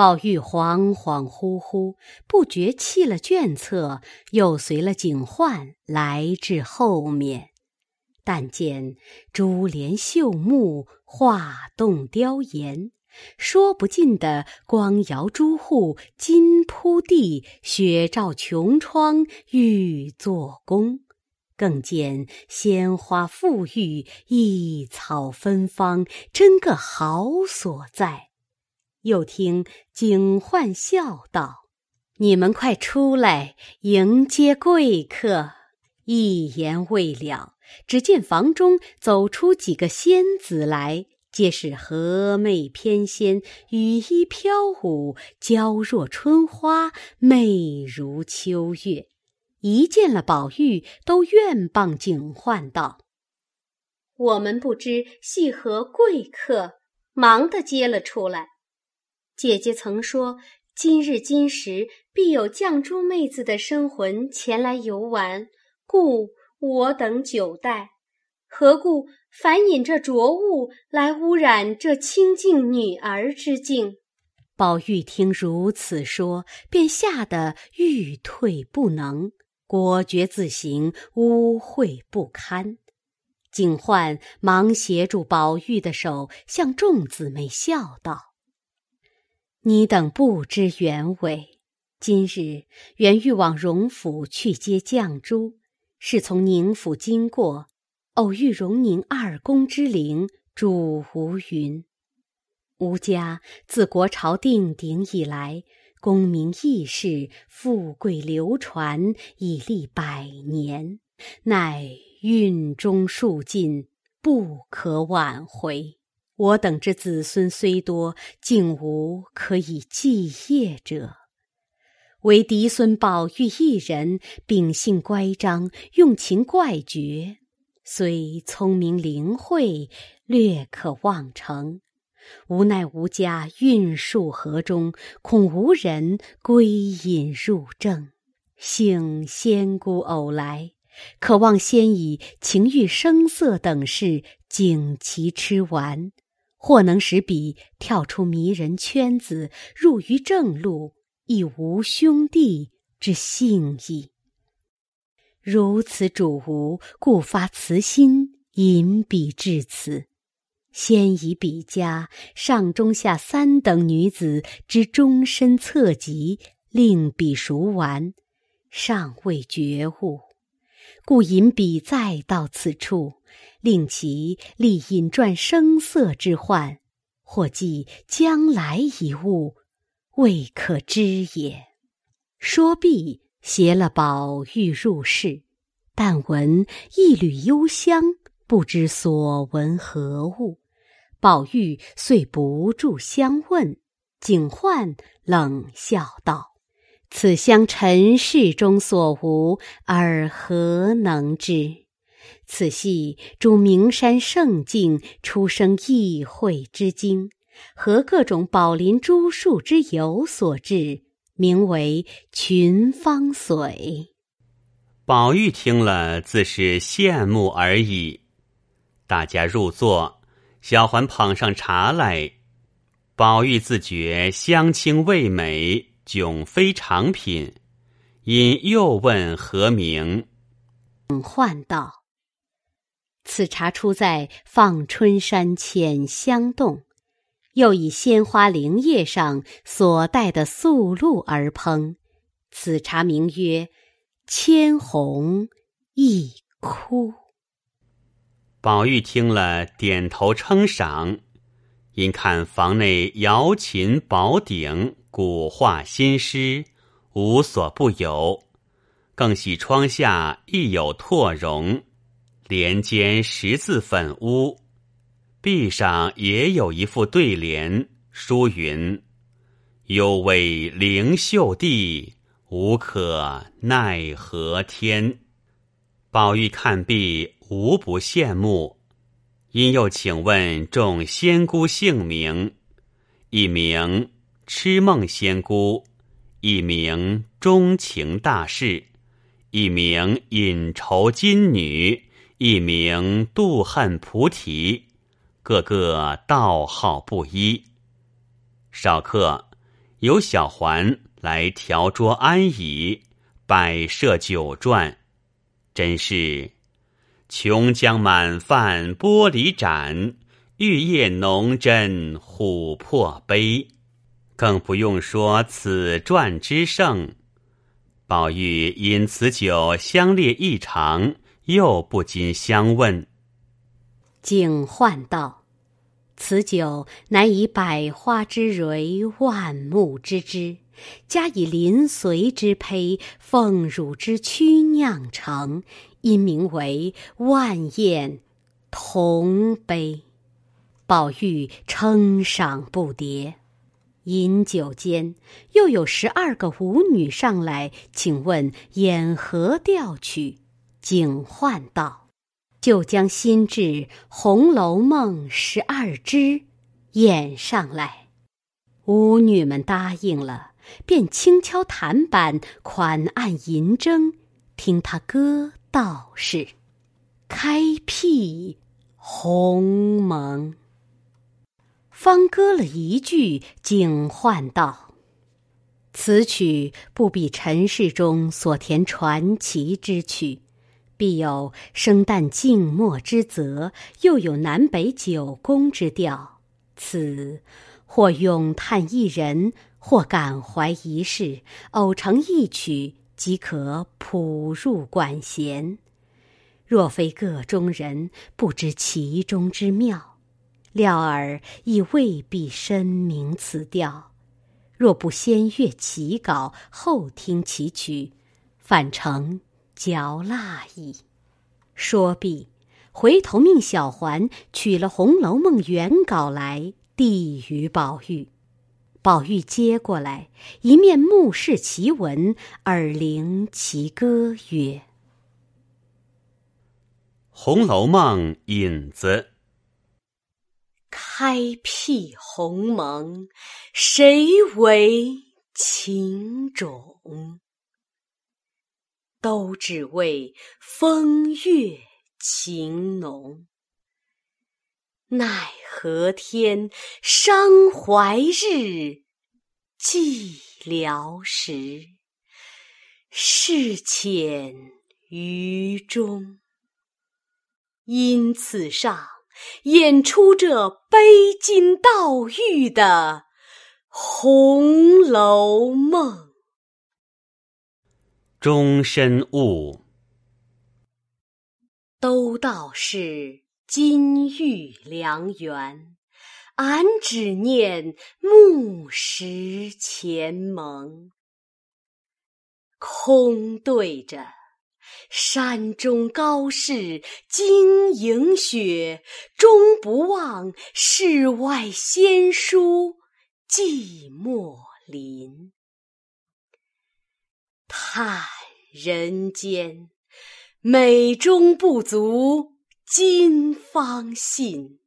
宝玉恍恍惚惚，不觉弃了卷册，又随了警幻来至后面。但见珠帘绣幕，画栋雕檐，说不尽的光摇朱户，金铺地，雪照琼窗，玉做宫。更见鲜花馥郁，异草芬芳，真个好所在。又听警幻笑道：“你们快出来迎接贵客。”一言未了，只见房中走出几个仙子来，皆是和媚翩跹，羽衣飘舞，娇若春花，媚如秋月。一见了宝玉，都愿傍警幻道：“我们不知系何贵客，忙的接了出来。”姐姐曾说，今日今时必有绛珠妹子的生魂前来游玩，故我等久待。何故反引这浊物来污染这清净女儿之境？宝玉听如此说，便吓得欲退不能，果觉自行污秽不堪。警幻忙携住宝玉的手，向众姊妹笑道。你等不知原委，今日原欲往荣府去接绛珠，是从宁府经过，偶遇荣宁二公之灵，主吴云。吴家自国朝定鼎以来，功名义士，富贵流传，已历百年，乃运中数尽，不可挽回。我等之子孙虽多，竟无可以继业者。唯嫡孙宝玉一人，秉性乖张，用情怪绝，虽聪明灵慧，略可望成。无奈吾家运数河中，恐无人归隐入正。幸仙姑偶来，可望先以情欲声色等事，景其吃完。或能使彼跳出迷人圈子，入于正路，亦无兄弟之性矣。如此主无，故发慈心，引彼至此。先以彼家上中下三等女子之终身侧籍，令彼熟完，尚未觉悟，故引彼再到此处。令其立隐传声色之患，或即将来一物，未可知也。说毕，携了宝玉入室，但闻一缕幽香，不知所闻何物。宝玉遂不住相问，警幻冷笑道：“此香尘世中所无，尔何能知？”此系诸名山胜境出生异会之精，和各种宝林诸树之油所制，名为群芳髓。宝玉听了，自是羡慕而已。大家入座，小环捧上茶来。宝玉自觉香清味美，迥非常品，因又问何名，唤道。此茶出在放春山浅香洞，又以鲜花灵叶上所带的素露而烹。此茶名曰千红一枯。宝玉听了，点头称赏。因看房内瑶琴宝鼎，古画新诗，无所不有，更喜窗下亦有拓绒。帘间十字粉屋，壁上也有一副对联，书云：“有为灵秀地，无可奈何天。”宝玉看毕，无不羡慕，因又请问众仙姑姓名，一名痴梦仙姑，一名钟情大士，一名隐愁金女。一名妒恨菩提，个个道号不一。少客有小环来调桌安椅，摆设酒馔，真是琼浆满饭玻璃盏，玉液浓斟琥珀杯。更不用说此馔之盛。宝玉因此酒相列异常，又不禁相问。景焕道：“此酒乃以百花之蕊、万木之枝，加以临髓之胚、凤乳之躯酿成，因名为万宴同杯。”宝玉称赏不迭。饮酒间，又有十二个舞女上来，请问演何调曲？景焕道。就将新制《红楼梦》十二支演上来，舞女们答应了，便轻敲弹板，款按银筝，听他歌道是：“开辟鸿蒙。”方歌了一句，景焕道：“此曲不比尘世中所填传奇之曲。”必有生旦净末之泽，又有南北九宫之调。此或咏叹一人，或感怀一事，偶成一曲，即可谱入管弦。若非个中人，不知其中之妙，料尔亦未必深明此调。若不先阅其稿，后听其曲，反成。嚼蜡矣。说毕，回头命小环取了《红楼梦》原稿来，递与宝玉。宝玉接过来，一面目视其文，耳聆其歌，曰：“《红楼梦》引子，开辟鸿蒙，谁为情种？”都只为风月情浓，奈何天伤怀日，寂寥时，事浅于中。因此上演出这悲金悼玉的《红楼梦》。终身悟，都道是金玉良缘，俺只念木石前盟。空对着山中高士晶莹雪，终不忘世外仙姝寂寞林。叹人间美中不足今方信，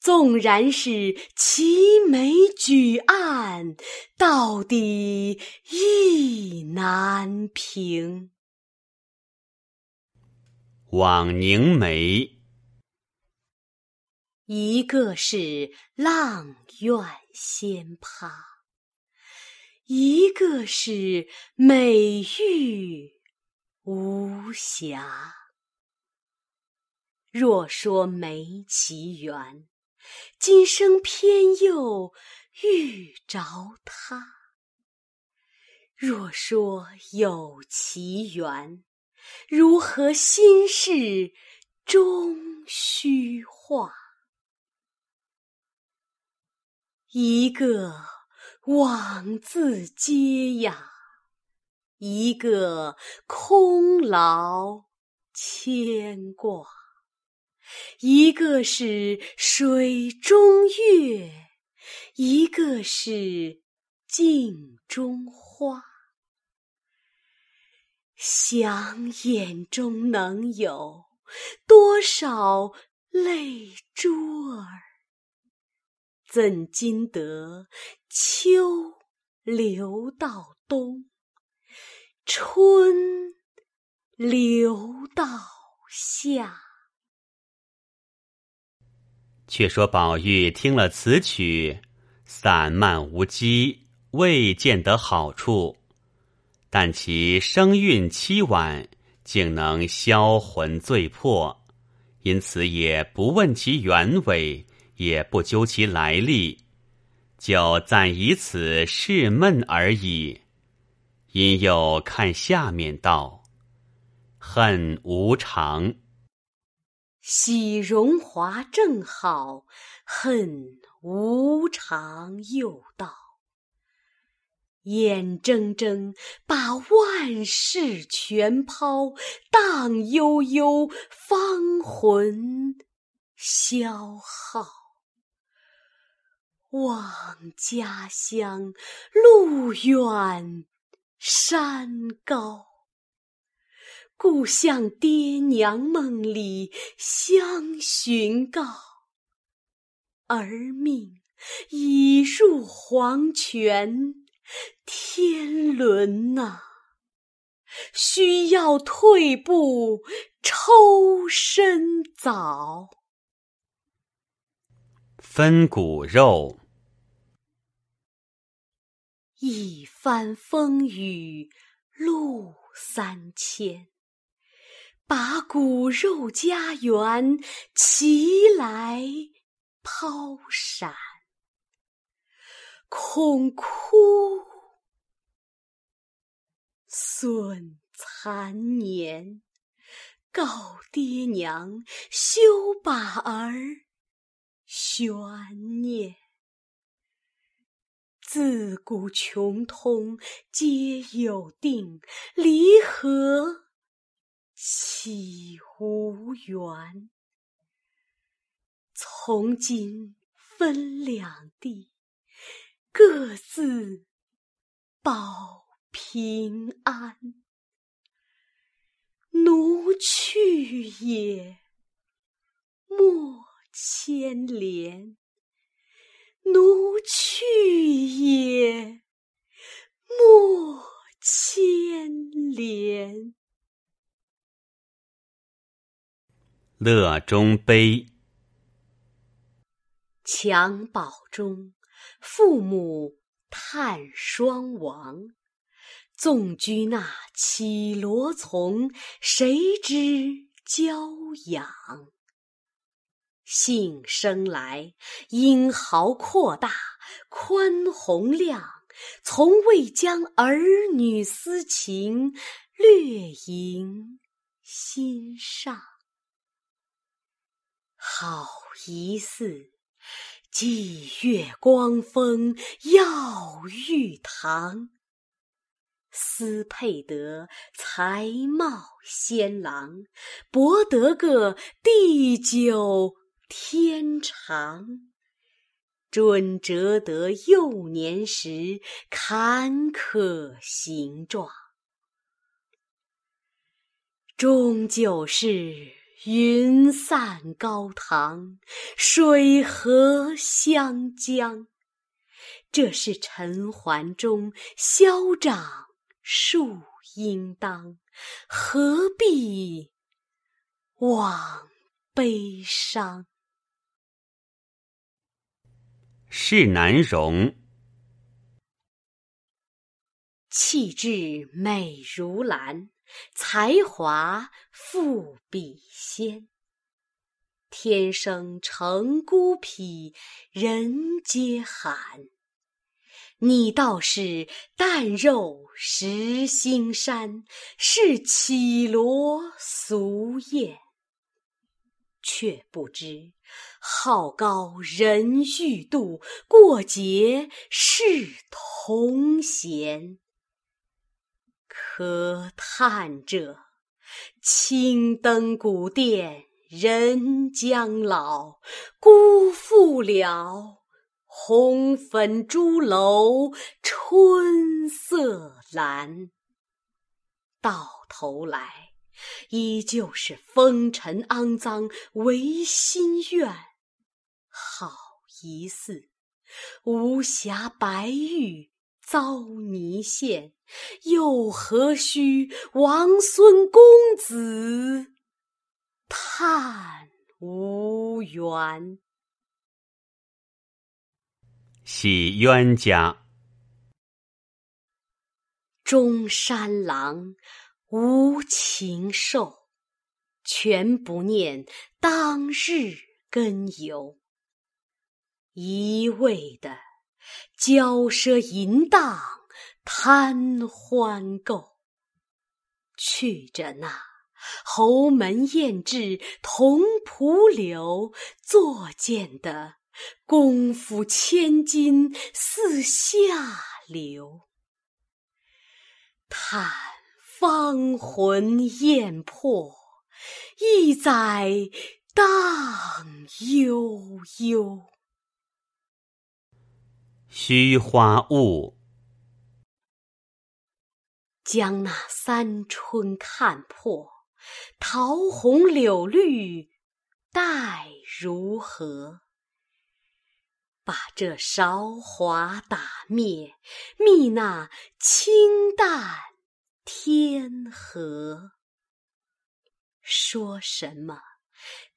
纵然是齐眉举案，到底意难平。枉凝眉，一个是阆苑仙葩。一个是美玉无瑕。若说没奇缘，今生偏又遇着他；若说有奇缘，如何心事终虚化？一个。枉自嗟呀，一个空劳牵挂，一个是水中月，一个是镜中花。想眼中能有多少泪珠儿？怎经得秋流到冬，春流到夏？却说宝玉听了此曲，散漫无羁，未见得好处，但其声韵凄婉，竟能销魂醉魄，因此也不问其原委，也不究其来历，就暂以此试闷而已。因又看下面道：“恨无常，喜荣华正好；恨无常又道，眼睁睁把万事全抛，荡悠悠芳魂消耗。望家乡路远。”山高，故向爹娘梦里相寻告。儿命已入黄泉天伦呐，需要退步抽身早。分骨肉。一番风雨路三千，把骨肉家园齐来抛闪，恐哭损残年，告爹娘休把儿悬念。自古穷通皆有定，离合岂无缘？从今分两地，各自保平安。奴去也，莫牵连。奴去也，莫牵连。乐中悲。襁褓中，父母叹双亡。纵居那绮罗丛，谁知娇养？幸生来英豪阔大，宽宏量，从未将儿女私情略萦心上。好一似霁月光风耀玉堂，思配得才貌仙郎，博得个地久。天长，准折得幼年时坎坷形状。终究是云散高堂，水和湘江。这是尘寰中消长树应当，何必枉悲伤？是难容，气质美如兰，才华富比仙。天生成孤僻，人皆罕。你倒是淡肉食腥膻，是绮罗俗艳。却不知好高人欲度，过节是同弦。可叹这青灯古殿人将老，辜负了红粉朱楼春色阑。到头来。依旧是风尘肮脏唯心愿，好一似无瑕白玉遭泥陷，又何须王孙公子叹无缘？喜冤家。中山狼，无情兽，全不念当日根由。一味的骄奢淫荡，贪欢购，去着那侯门艳质同蒲柳，作践的功夫千金似下流。叹芳魂艳魄，一载荡悠悠。虚花雾，将那三春看破，桃红柳绿待如何？把这韶华打灭，觅那清淡天河。说什么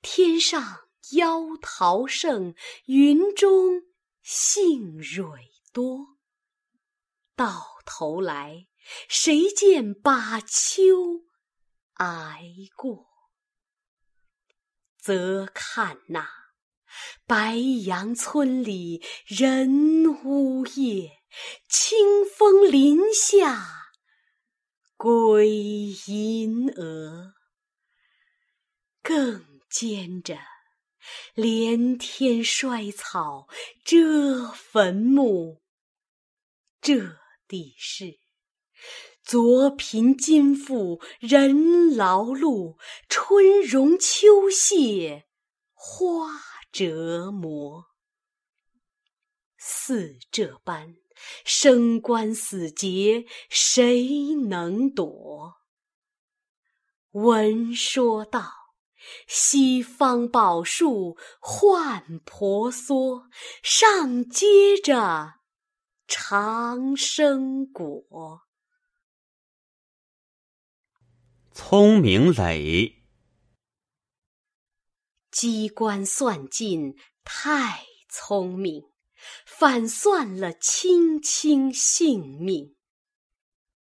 天上妖桃盛，云中。杏蕊多，到头来谁见把秋挨过？则看那白杨村里人呜咽，清风林下归吟蛾，更兼着。连天衰草遮坟墓，这地是昨贫今富人劳碌，春荣秋谢花折磨。似这般生关死劫，谁能躲？闻说道。西方宝树换婆娑，上结着长生果。聪明磊，机关算尽太聪明，反算了卿卿性命。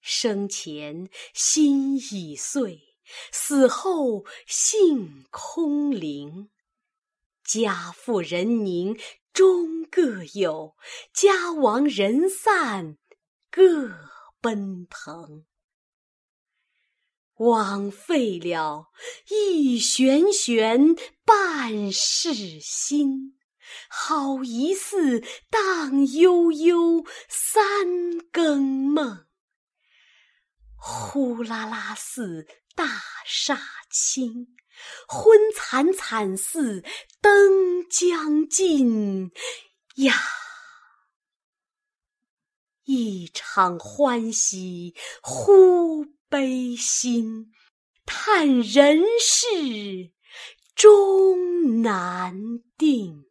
生前心已碎。死后性空灵，家富人宁终各有，家亡人散各奔腾。枉费了一悬悬半世心，好一似荡悠悠三更梦。呼啦啦似。大厦倾，昏惨惨似灯将尽呀！一场欢喜忽悲心，叹人世终难定。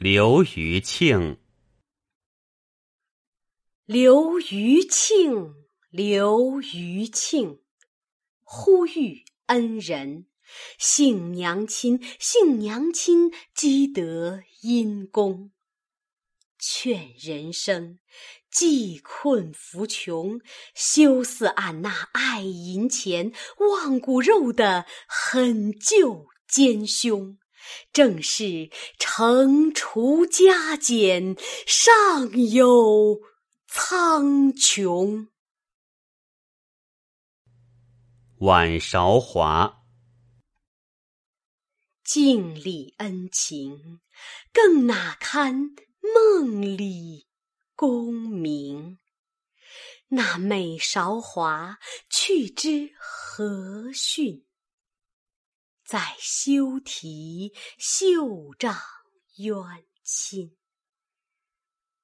刘余庆，刘余庆。刘余庆，呼吁恩人，幸娘亲，幸娘亲积德因功，劝人生济困扶穷，休似俺那爱银钱、忘骨肉的狠救奸凶，正是惩除加减，上有苍穹。晚韶华，尽力恩情，更哪堪梦里功名？那美韶华去之何训？在修题绣帐冤亲。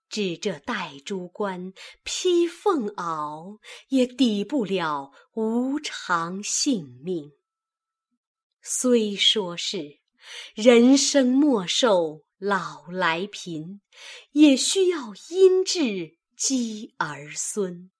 指这戴珠冠、披凤袄，也抵不了无常性命。虽说是人生莫受老来贫，也需要阴质积儿孙。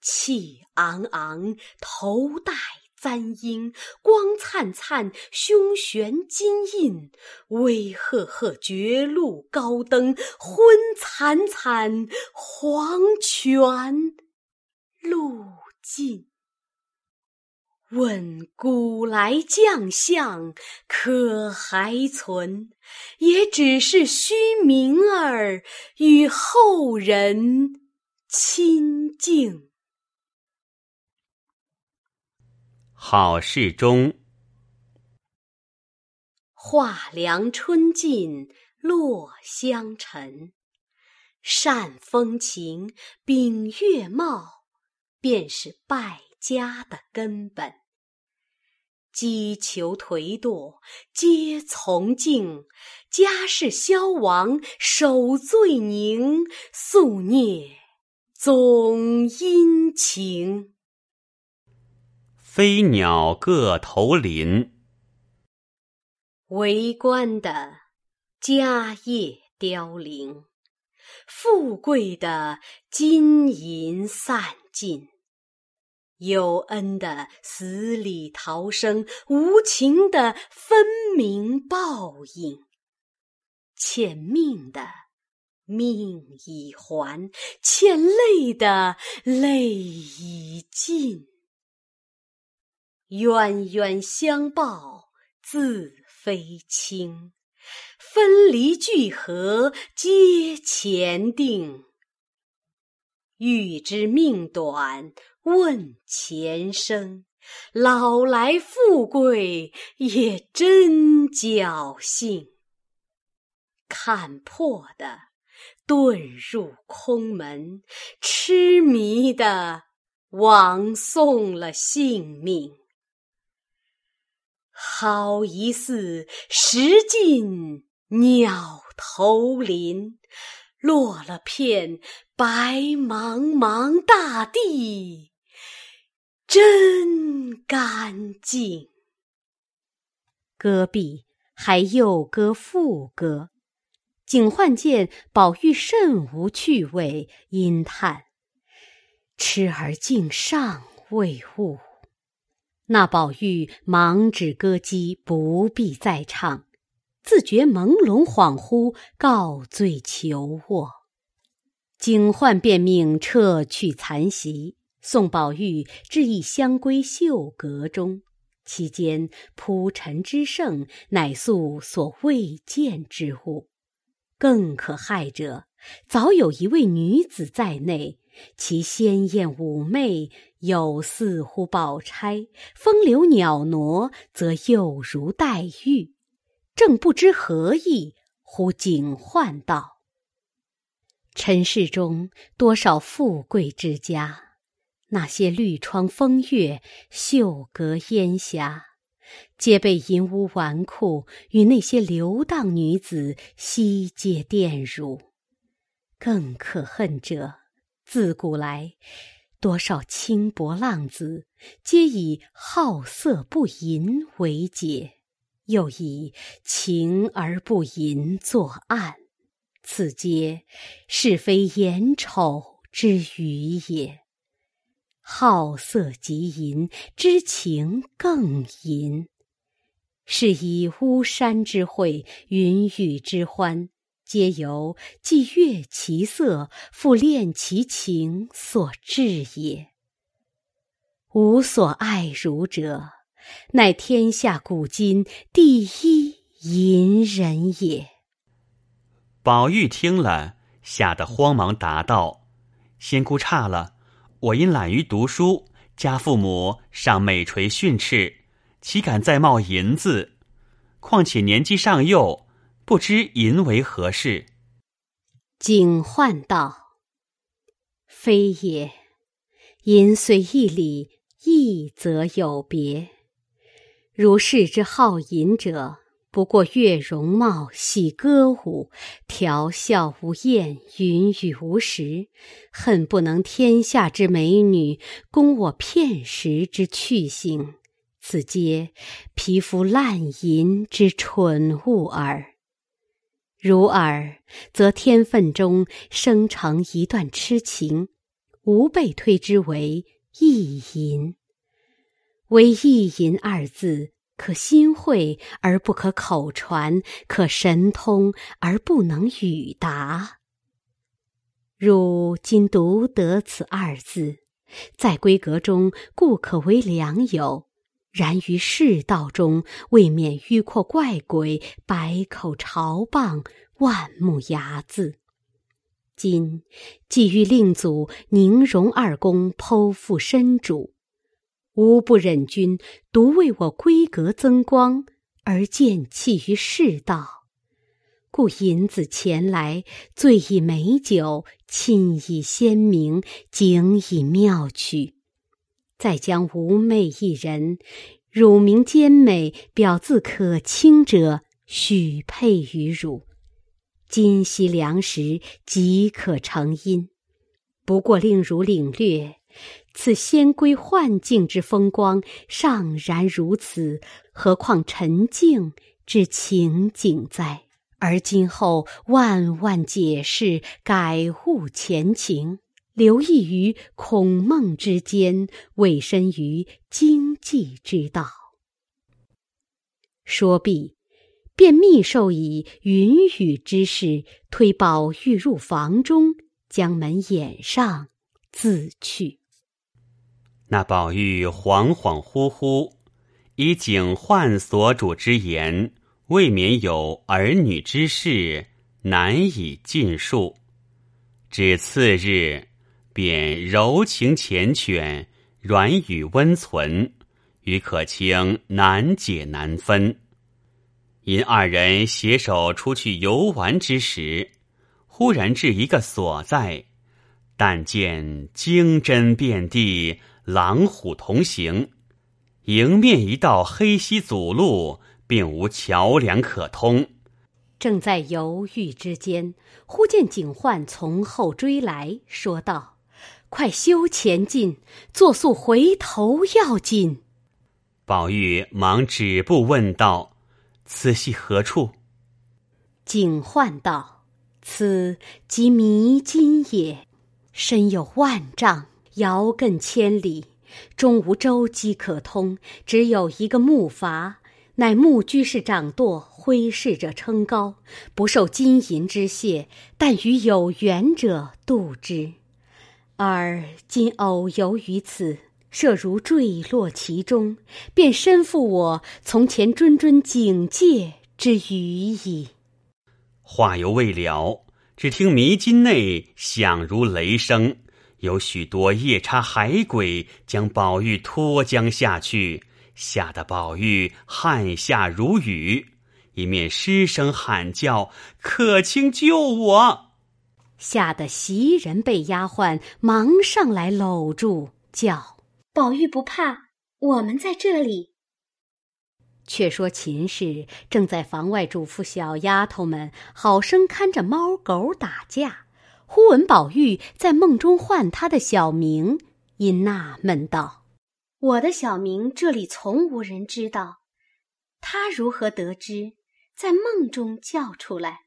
气昂昂，头戴簪缨，光灿灿，胸悬金印；威赫赫，绝路高登，昏惨惨，黄泉路尽。问古来将相可还存？也只是虚名儿，与后人亲近。好事中，画梁春尽落香尘。善风情，秉月貌，便是败家的根本。击求颓堕，皆从敬；家世消亡，守罪宁。夙孽总因情。飞鸟各投林。为官的家业凋零，富贵的金银散尽。有恩的死里逃生，无情的分明报应。欠命的命已还，欠泪的泪已尽。冤冤相报自非轻，分离聚合皆前定。欲知命短。问前生，老来富贵也真侥幸。看破的遁入空门，痴迷的枉送了性命。好一似石尽鸟投林，落了片白茫茫大地。真干净。戈壁还又歌副歌，景焕见宝玉甚无趣味，因叹：“痴儿竟尚未悟。”那宝玉忙止歌姬，不必再唱，自觉朦胧恍惚，告罪求卧。警幻便命撤去残席。送宝玉至一香闺绣阁中，其间铺陈之盛，乃素所未见之物。更可骇者，早有一位女子在内，其鲜艳妩媚，有似乎宝钗；风流袅娜，则又如黛玉。正不知何意，忽警唤道：“尘世中多少富贵之家。”那些绿窗风月、绣阁烟霞，皆被淫污纨绔与那些流荡女子悉皆玷辱。更可恨者，自古来多少轻薄浪子，皆以好色不淫为解，又以情而不淫作案，此皆是非眼丑之余也。好色即淫，知情更淫。是以巫山之会，云雨之欢，皆由既悦其色，复恋其情所致也。吾所爱汝者，乃天下古今第一淫人也。宝玉听了，吓得慌忙答道：“仙姑差了。”我因懒于读书，家父母尚每垂训斥，岂敢再冒淫字？况且年纪尚幼，不知淫为何事。景焕道：“非也，淫虽一理，义则有别。如是之好淫者。”不过悦容貌，喜歌舞，调笑无厌，云雨无时，恨不能天下之美女供我片时之趣性。此皆皮肤烂淫之蠢物耳。如尔，则天分中生成一段痴情，吾辈推之为意淫。唯意淫二字，可心会而不可口传，可神通而不能语达。汝今独得此二字，在闺阁中故可为良友，然于世道中，未免迂阔怪诡，百口嘲谤，万目睚眦。今既欲令祖宁荣二公剖腹身主，吾不忍君独为我闺阁增光，而见弃于世道。故引子前来，醉以美酒，亲以鲜明，景以妙曲。再将吾妹一人，乳名兼美，表字可亲者，许配于汝。今夕良时，即可成姻。不过令汝领略，此仙闺幻境之风光，尚然如此，何况沉静之情景哉？而今后万万解释，改悟前情，留意于孔孟之间，委身于经济之道。说毕，便密授以云雨之事，推宝玉入房中，将门掩上，自去。那宝玉恍恍惚惚，以警幻所主之言。未免有儿女之事，难以尽述。只次日，便柔情缱绻，软语温存，与可卿难解难分。因二人携手出去游玩之时，忽然至一个所在，但见金针遍地，狼虎同行，迎面一道黑溪阻路。并无桥梁可通，正在犹豫之间，忽见警幻从后追来，说道：“快休前进，作速回头要紧。”宝玉忙止步问道：“此系何处？”警幻道：“此即迷津也，深有万丈，遥亘千里，终无舟楫可通，只有一个木筏。”乃木居士掌舵，挥逝者称高，不受金银之谢，但与有缘者渡之。而今偶游于此，设如坠落其中，便身负我从前谆谆警戒之余矣。话犹未了，只听迷津内响如雷声，有许多夜叉海鬼将宝玉拖将下去。吓得宝玉汗下如雨，一面失声喊叫：“可卿救我！”吓得袭人被丫鬟忙上来搂住，叫：“宝玉不怕，我们在这里。”却说秦氏正在房外嘱咐小丫头们好生看着猫狗打架，忽闻宝玉在梦中唤他的小名，因纳闷道。我的小名这里从无人知道，他如何得知？在梦中叫出来，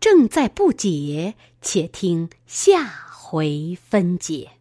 正在不解，且听下回分解。